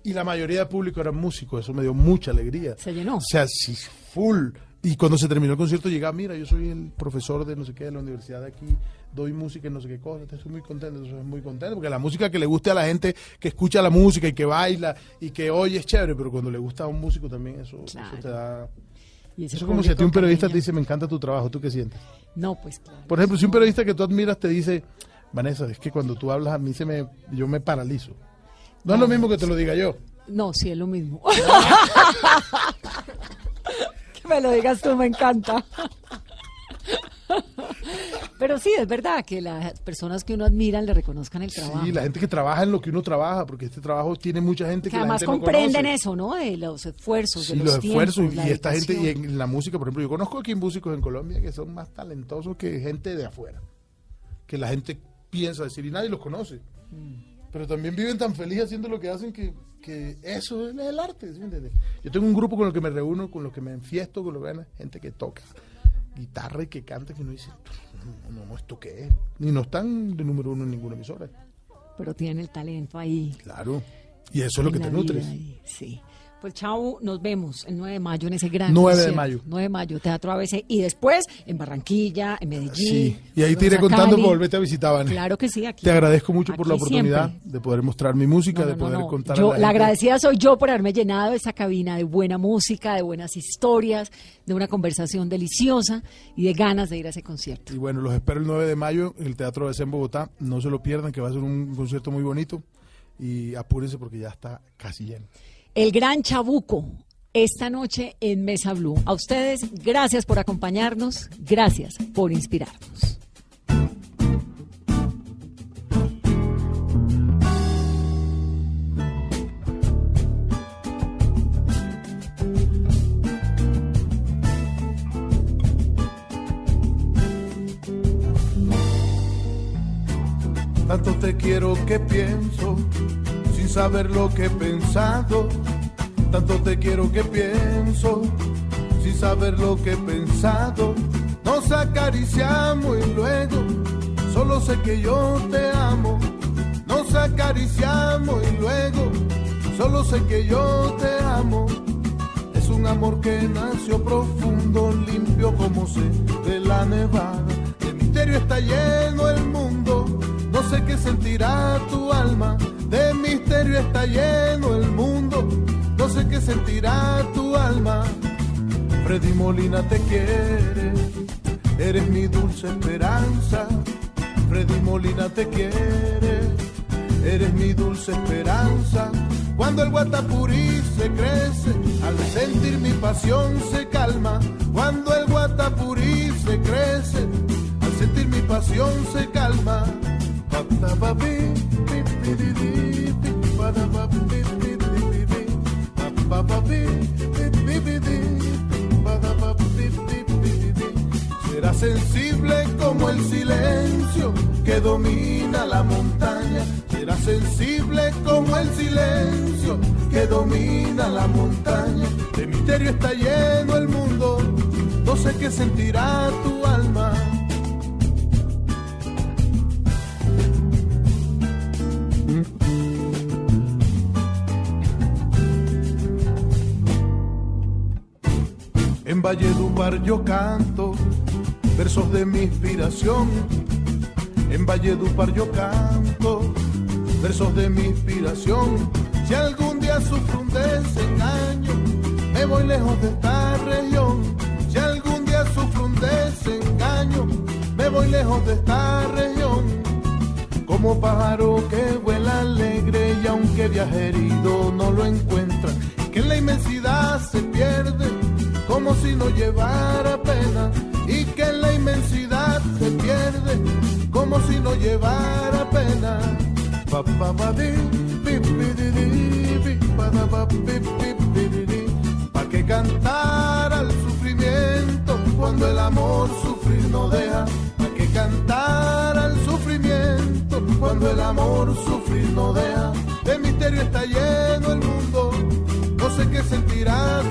Y la mayoría del público eran músicos, eso me dio mucha alegría. Se llenó. O sea, sí, full. Y cuando se terminó el concierto llegaba, mira, yo soy el profesor de no sé qué de la universidad de aquí, doy música y no sé qué cosa, estoy muy contento, estoy muy contento, porque la música que le guste a la gente que escucha la música y que baila y que oye es chévere, pero cuando le gusta a un músico también eso, eso te da... Y Eso es como si a ti un periodista te dice, me encanta tu trabajo, ¿tú qué sientes? No, pues claro. Por ejemplo, si un periodista que tú admiras te dice, Vanessa, es que cuando tú hablas a mí se me, yo me paralizo. No es lo mismo que te lo diga yo. No, sí, es lo mismo. *laughs* que me lo digas tú, me encanta. Pero sí, es verdad que las personas que uno admira le reconozcan el trabajo. Sí, la gente que trabaja en lo que uno trabaja, porque este trabajo tiene mucha gente que, que la además gente comprenden eso, ¿no? De los esfuerzos, Sí, de los, los, esfuerzos y esta gente y en la música, por ejemplo, yo conozco aquí músicos en Colombia que son más talentosos que gente de afuera, que la gente piensa decir y nadie los conoce, Mm. Pero también viven tan felices haciendo lo que hacen que, que eso es el arte, ¿sí me entiendes? Yo tengo un grupo con el que me reúno, con los que me enfiesto, con los que gente que toca guitarra y que canta que uno dice, no, no, ¿esto qué es? Ni no están de número uno en ninguna emisora. Pero tienen el talento ahí. Claro. Y eso es lo que te nutres. ahí, Sí. Pues chao, nos vemos el 9 de mayo en ese gran 9 de mayo. 9 de mayo, Teatro ABC. Y después en Barranquilla, en Medellín. Sí, y ahí te iré contando por volverte a visitar. Claro que sí, aquí. Te agradezco mucho por la oportunidad siempre. de poder mostrar mi música, No, de no, poder no. contar Yo, la, agradecida soy yo por haberme llenado esa cabina de buena música, de buenas historias, de una conversación deliciosa y de ganas de ir a ese concierto. Y bueno, los espero el 9 de mayo en el Teatro ABC en Bogotá. No se lo pierdan, que va a ser un concierto muy bonito. Y apúrense porque ya está casi lleno. El Gran Chabuco, esta noche en Mesa Blue. A ustedes, gracias por acompañarnos, gracias por inspirarnos. Tanto te quiero que pienso, sin saber lo que he pensado. Tanto te quiero que pienso, sin saber lo que he pensado. Nos acariciamos y luego, solo sé que yo te amo. Nos acariciamos y luego, solo sé que yo te amo. Es un amor que nació profundo, limpio como sé de la nevada. De misterio está lleno el mundo, no sé qué sentirá tu alma. Misterio está lleno el mundo, no sé qué sentirá tu alma. Freddy Molina te quiere, eres mi dulce esperanza. Freddy Molina te quiere, eres mi dulce esperanza. Cuando el guatapurí se crece, al sentir mi pasión se calma. Cuando el guatapurí se crece, al sentir mi pasión se calma. Pa-ta-pa-pi, pi, pi, pi, Será sensible como el silencio que domina la montaña. Será sensible como el silencio que domina la montaña. De misterio está lleno el mundo, no sé qué sentirá tu Valledupar yo canto versos de mi inspiración. En Valledupar yo canto versos de mi inspiración. Si algún día sufro un desengaño, me voy lejos de esta región. Si algún día sufro un desengaño, me voy lejos de esta región. Como pájaro que vuela alegre y aunque viaje herido no lo encuentra, que en la inmensidad se pierde como si no llevara pena y que en la inmensidad se pierde como si no llevara pena. Pa, pa, pa, di, pi, pi, di, di, pi, pa, pi, pi, pi, di. Pa' que cantar al sufrimiento cuando el amor sufrir no deja. Pa' que cantar al sufrimiento cuando el amor sufrir no deja. De misterio está lleno el mundo, no sé qué sentirá